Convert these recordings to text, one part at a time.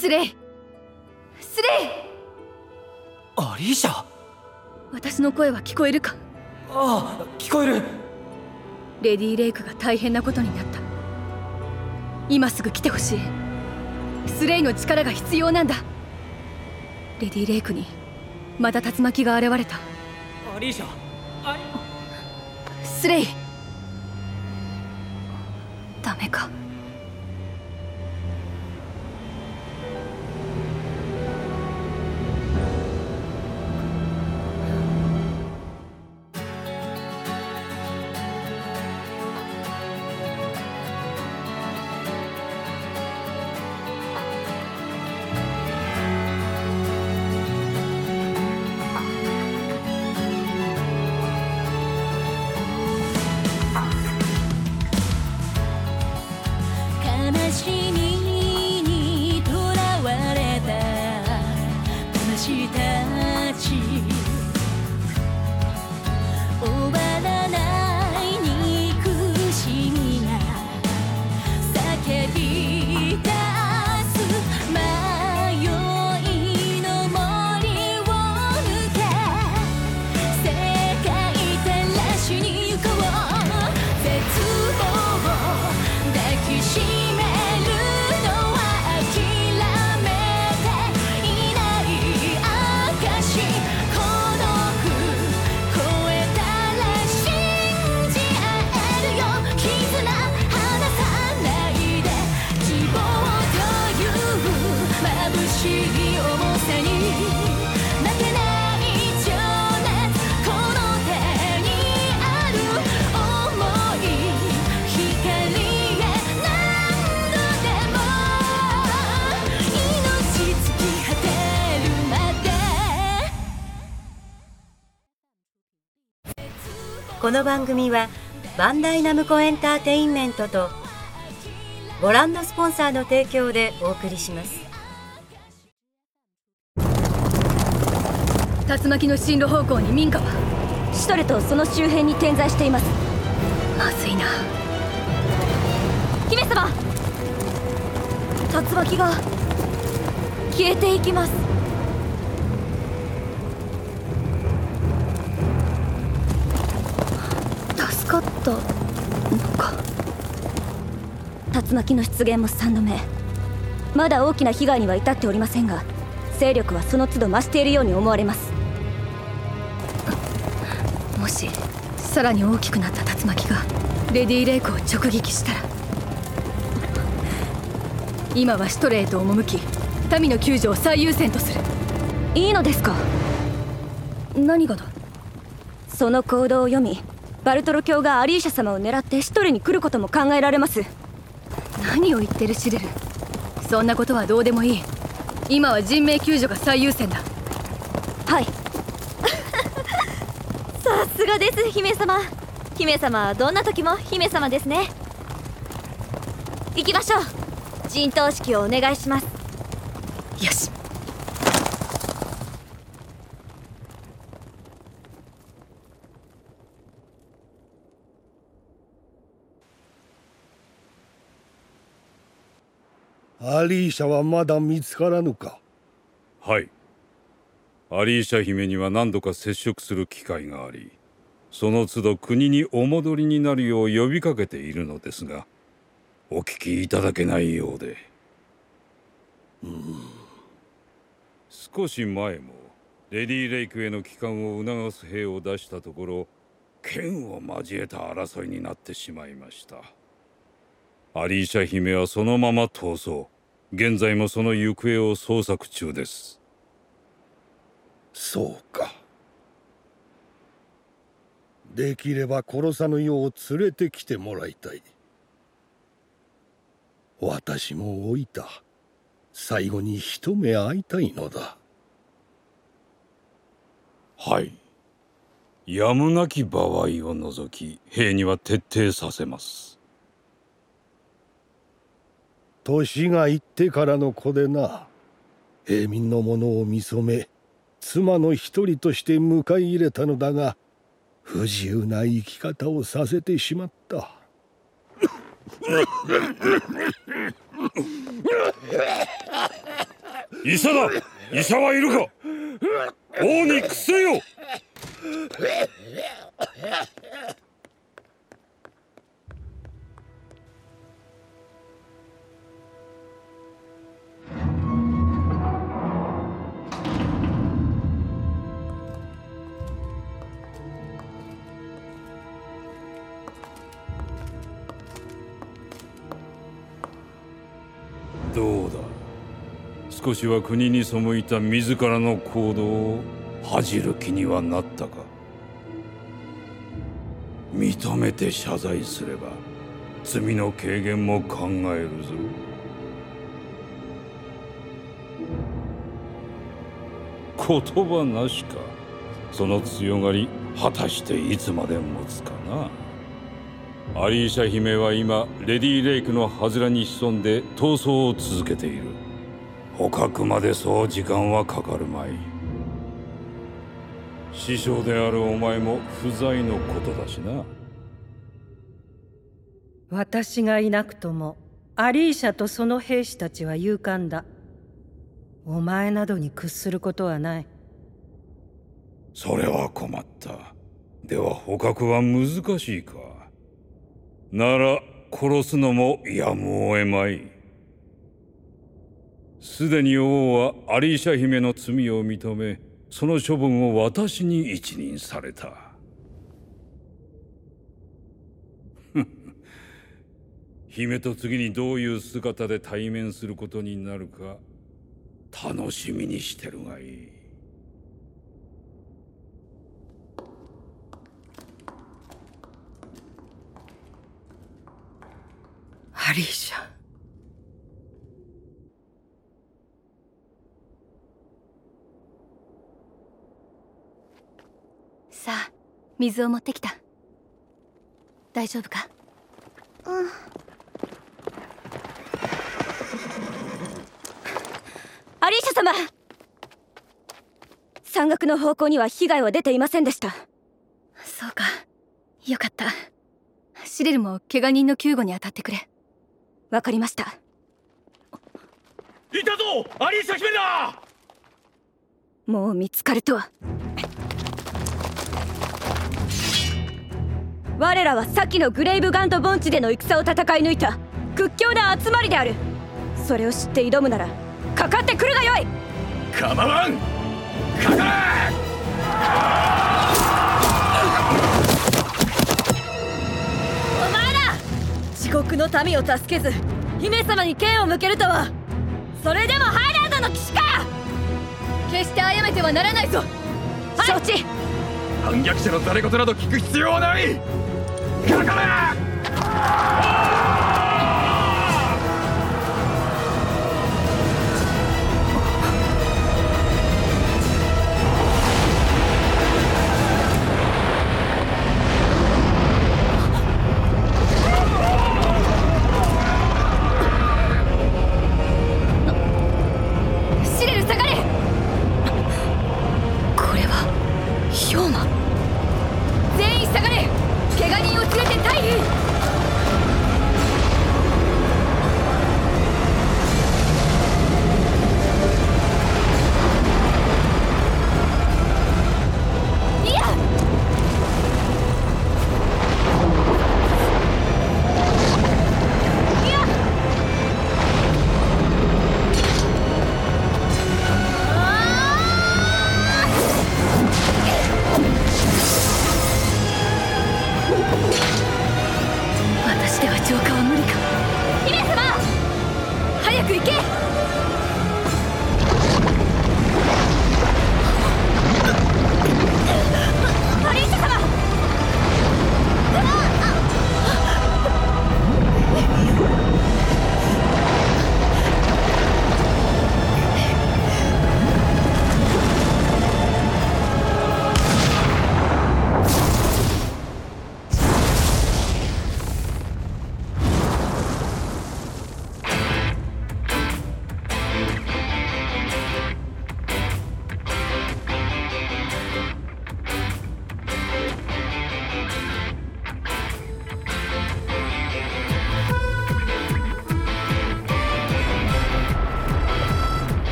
スレイスレイアリーシャ？私の声は聞こえるか？ああ聞こえる。レディ・レイクが大変なことになった。今すぐ来てほしい。スレイの力が必要なんだ。レディ・レイクにまた竜巻が現れた。アリーシャ？アリスレイダメかこの番組はバンダイナムコエンターテインメントとご覧のスポンサーの提供でお送りします。竜巻の進路方向に民家は。シュトレとその周辺に点在しています。まずいな。姫様！竜巻が消えていきます。ったのか。竜巻の出現も3度目。まだ大きな被害には至っておりませんが勢力はその都度増しているように思われます。もしさらに大きくなった竜巻がレディ・レイクを直撃したら。今はシュトレへと赴き民の救助を最優先とする。いいのですか？何がだ？その行動を読みバルトロ教がアリーシャ様を狙ってシュトレに来ることも考えられます。何を言ってるシレル。そんなことはどうでもいい。今は人命救助が最優先だ。はい。さすがです姫様。姫様はどんな時も姫様ですね。行きましょう。陣頭指揮をお願いします。よしアリーシャはまだ見つからぬか？はい。アリーシャ姫には何度か接触する機会がありその都度国にお戻りになるよう呼びかけているのですがお聞きいただけないようで。うん少し前もレディ・レイクへの帰還を促す兵を出したところ剣を交えた争いになってしまいました。アリーシャ姫はそのまま逃走。現在もその行方を捜索中です。そうか。できれば殺さぬよう連れてきてもらいたい。私も老いた。最後に一目会いたいのだ。はい。やむなき場合を除き兵には徹底させます年がいってからの子でな。平民の者を見初め妻の一人として迎え入れたのだが不自由な生き方をさせてしまった。医者だ。医者はいるか。王に薬をど少しは国に背いた自らの行動を恥じる気にはなったか。認めて謝罪すれば罪の軽減も考えるぞ。言葉なしかその強がり果たしていつまで持つかな。アリーシャ姫は今レディ・レイクのハズラに潜んで逃走を続けている。捕獲までそう時間はかかるまい。師匠であるお前も不在のことだしな。私がいなくともアリーシャとその兵士たちは勇敢だ。お前などに屈することはない。それは困った。では捕獲は難しいか。なら殺すのもやむを得まいすでに王はアリーシャ姫の罪を認めその処分を私に一任された。姫と次にどういう姿で対面することになるか楽しみにしてるがいい。アリーシャさあ水を持ってきた。大丈夫か？アリーシャ様！山岳の方向には被害は出ていませんでした。そうか。よかった。シレルも怪我人の救護に当たってくれ。わかりました。いたぞ！アリーシャ姫だ！もう見つかるとは我らは先のグレイブガンド盆地での戦を戦い抜いた。屈強な集まりである。それを知って挑むならかかってくるがよい。構わん。かかお前ら地獄の民を助けず姫様に剣を向けるとは。それでもハイランドの騎士か。決して殺めてはならないぞ承知反逆者のざれ言など聞く必要はないかか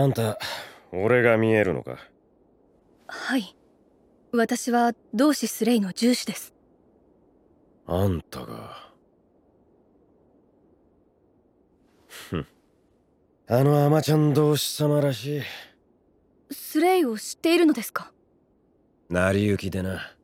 あんた俺が見えるのか？はい。私は同志スレイの重視です。あんたが。ふん。あのアマちゃん同士様らしい。スレイを知っているのですか？成り行きでな。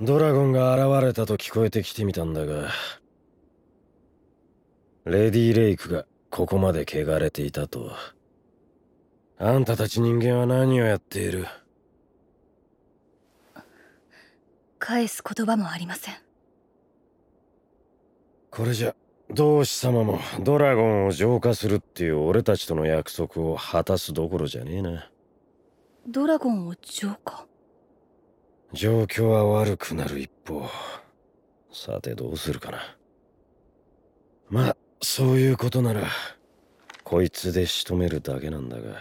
ドラゴンが現れたと聞こえてきてみたんだがレディ・レイクがここまで汚れていたと。はあんたたち人間は何をやっている？返す言葉もありません。これじゃ同志様もドラゴンを浄化するっていう俺たちとの約束を果たすどころじゃねえな。ドラゴンを浄化？状況は悪くなる一方。さてどうするかな。まあそういうことならこいつで仕留めるだけなんだが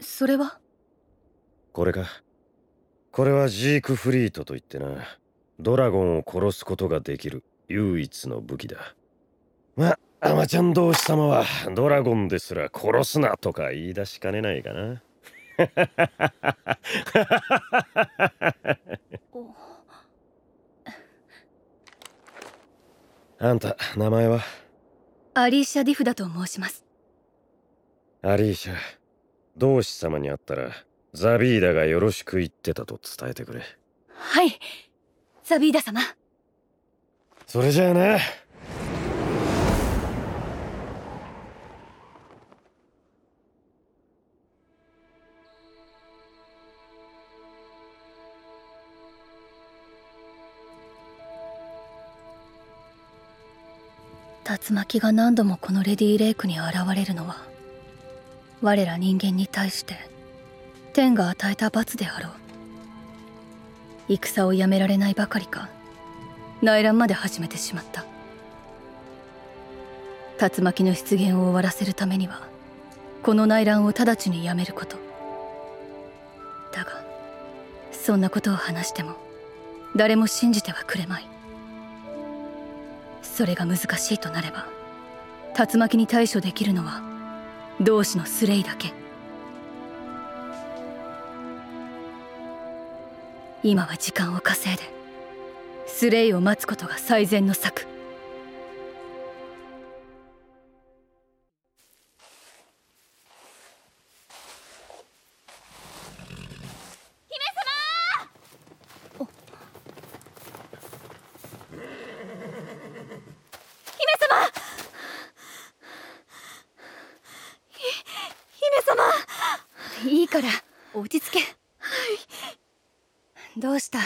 それは？これか。これはジークフリートといってな。ドラゴンを殺すことができる唯一の武器だ。まあアマちゃん同士様はドラゴンですら殺すなとか言い出しかねないかな。あんた名前は？アリーシャ・ディフだと申します。アリーシャ同志様に会ったらザビーダがよろしく言ってたと伝えてくれ。はい。ザビーダ様。それじゃあな。竜巻が何度もこのレディーレイクに現れるのは我ら人間に対して天が与えた罰であろう。戦をやめられないばかりか内乱まで始めてしまった。竜巻の出現を終わらせるためにはこの内乱を直ちにやめること。だがそんなことを話しても誰も信じてはくれまい。それが難しいとなれば竜巻に対処できるのは同志のスレイだけ。今は時間を稼いでスレイを待つことが最善の策姫様ひ姫様いいから落ち着けどうした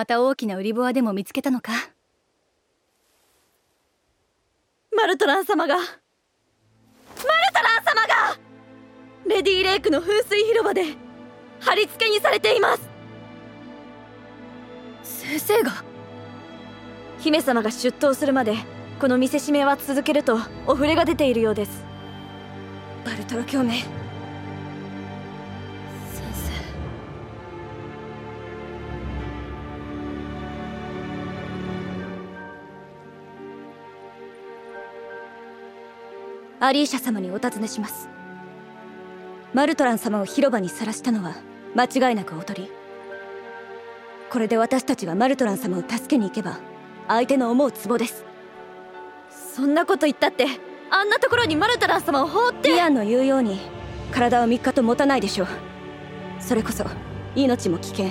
また大きな売り場でも見つけたのか？マルトラン様が！マルトラン様が！レディーレイクの噴水広場で貼り付けにされています！先生が？姫様が出頭するまでこの見せしめは続けるとお触れが出ているようです。バルトロ共鳴アリーシャ様にお尋ねします。マルトラン様を広場にさらしたのは間違いなくおとり。これで私たちがマルトラン様を助けに行けば相手の思うツボです。そんなこと言ったってあんなところにマルトラン様を放って。イアンの言うように体は3日と持たないでしょう。それこそ命も危険。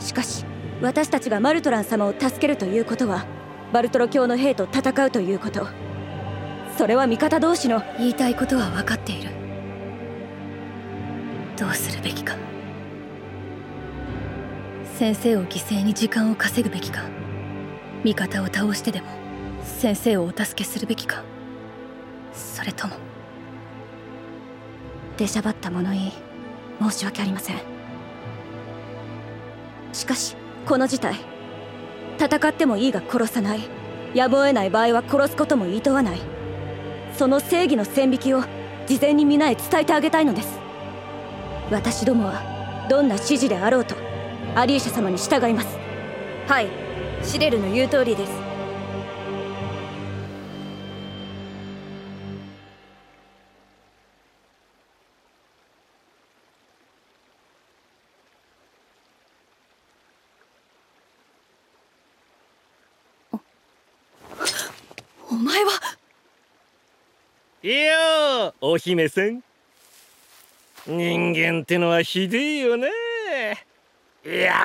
しかし私たちがマルトラン様を助けるということはバルトロ教の兵と戦うということそれは味方同士の言いたいことは分かっている。どうするべきか。先生を犠牲に時間を稼ぐべきか。味方を倒してでも先生をお助けするべきか。それとも出しゃばった物言い申し訳ありません。しかしこの事態戦ってもいいが殺さない。やむを得ない場合は殺すこともいとわない。その正義の線引きを事前に皆へ伝えてあげたいのです。私どもはどんな指示であろうとアリーシャ様に従います。はい。シレルの言う通りです。お姫さん。人間ってのはひでえよなよ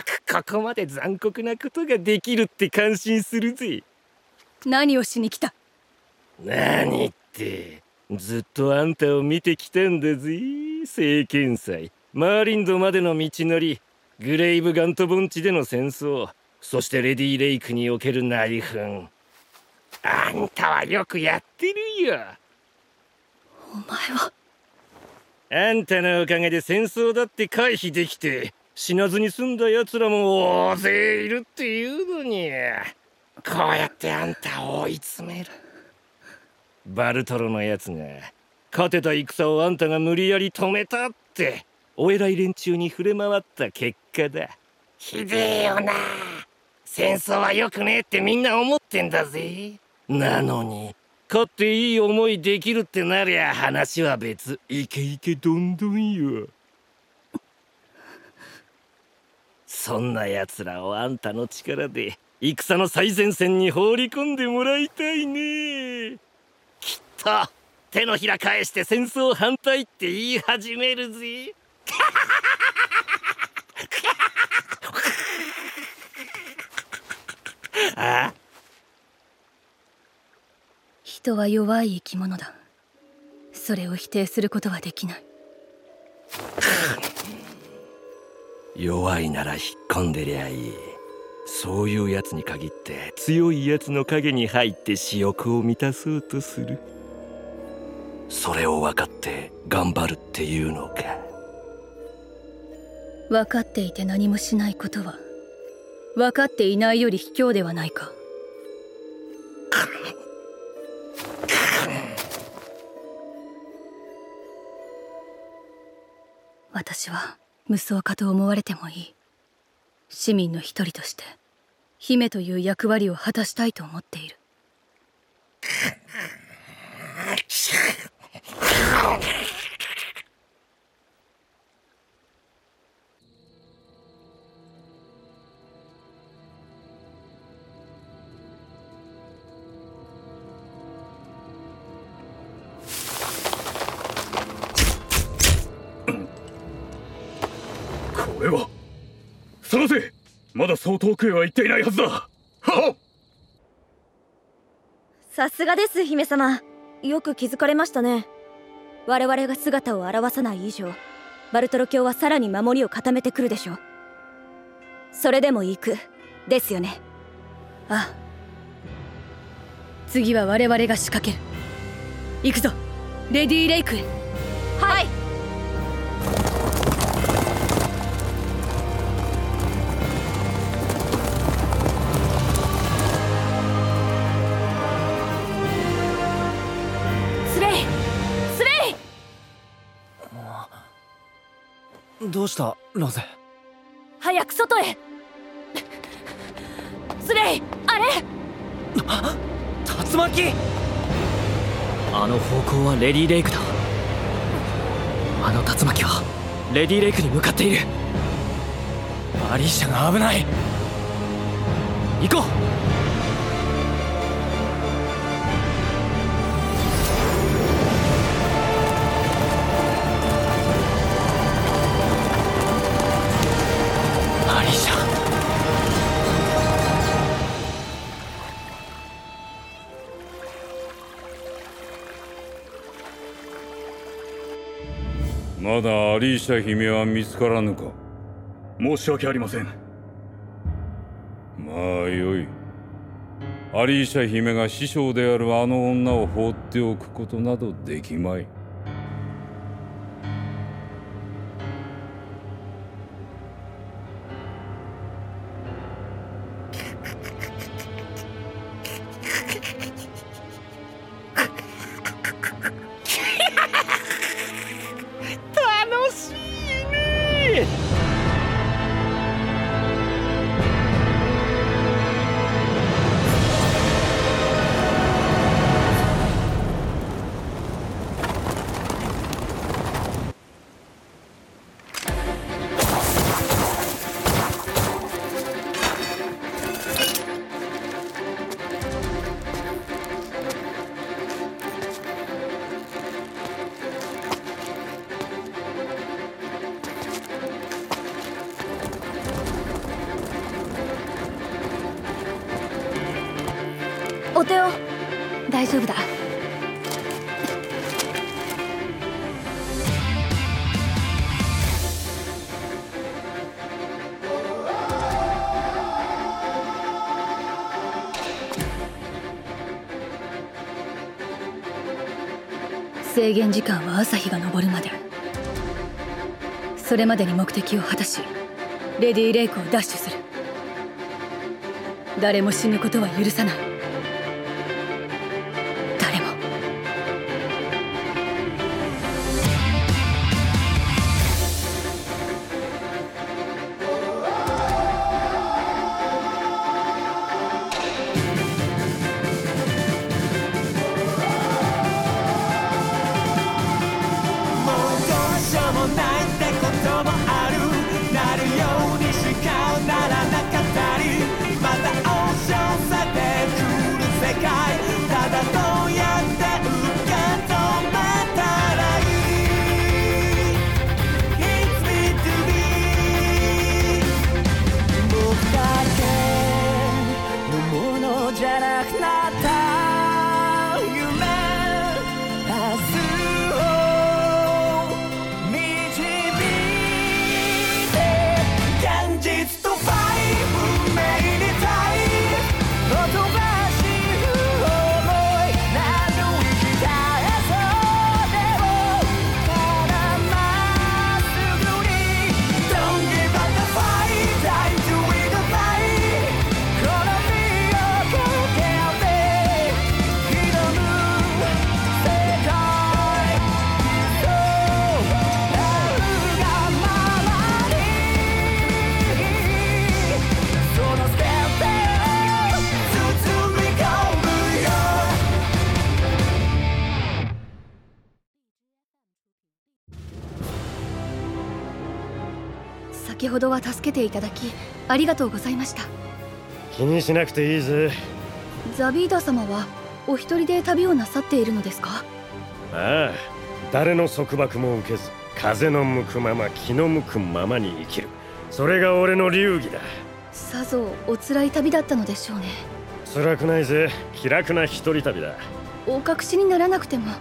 くここまで残酷なことができるって感心するぜ。何をしに来た？何ってずっとあんたを見てきたんだぜ。聖剣祭。マーリンドまでの道のり。グレイブガント盆地での戦争。そしてレディ・レイクにおける内紛。あんたはよくやってるよお前は。あんたのおかげで戦争だって回避できて死なずに済んだ奴らも大勢いるっていうのに。こうやってあんたを追い詰める。バルトロのやつが勝てた戦をあんたが無理やり止めたってお偉い連中に触れ回った結果だ。ひでえよな。戦争は良くねえってみんな思ってんだぜ。なのに勝っていい思いできるってなりゃ話は別。イケイケどんどんよ。そんな奴らをあんたの力で戦の最前線に放り込んでもらいたいね。きっと手のひら返して戦争反対って言い始めるぜ。あ 人は弱い生き物だ。それを否定することはできない。弱いなら引っ込んでりゃいい。そういうやつに限って強いやつの影に入って私欲を満たそうとする。それを分かって頑張るっていうのか。分かっていて何もしないことは分かっていないより卑怯ではないか私は無双家と思われてもいい。市民の一人として姫という役割を果たしたいと思っている。れは。そのせまだそう遠くへは行っていないはずだ。さすがです姫様。よく気づかれましたね。我々が姿を現さない以上バルトロ教はさらに守りを固めてくるでしょう。それでも行く。ですよね。ああ。次は我々が仕掛ける。行くぞ。レディー・レイクへ。どうした？ロゼ早く外へ。スレイあれ？竜巻？あの方向はレディレイクだ。あの竜巻はレディレイクに向かっている。アリーシャが危ない。行こうまだアリーシャ姫は見つからぬか？申し訳ありません。まあよい。アリーシャ姫が師匠であるあの女を放っておくことなどできまい制限時間は朝日が昇るまで。それまでに目的を果たしレディ・レイクを奪取する。誰も死ぬことは許さない。ほどは助けていただきありがとうございました。気にしなくていいぜ。ザビーダ様はお一人で旅をなさっているのですか？ああ誰の束縛も受けず風の向くまま気の向くままに生きる。それが俺の流儀だ。さぞお辛い旅だったのでしょうね。辛くないぜ。気楽な一人旅だ。お隠しにならなくても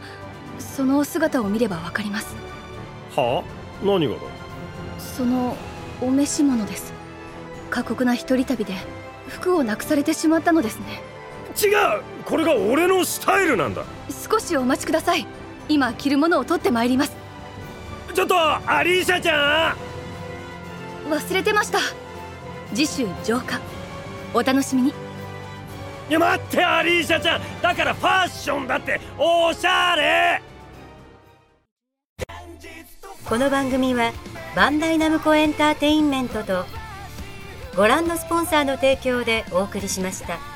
そのお姿を見ればわかります。は？あ何がだ？そのお召し物です。過酷な一人旅で服をなくされてしまったのですね。違うこれが俺のスタイルなんだ。少しお待ちください。今着るものを取ってまいります。ちょっとアリーシャちゃん。忘れてました。次週浄化。お楽しみに。いや待ってアリーシャちゃん。だからファッションだっておしゃれ。この番組はバンダイナムコエンターテインメントとご覧のスポンサーの提供でお送りしました。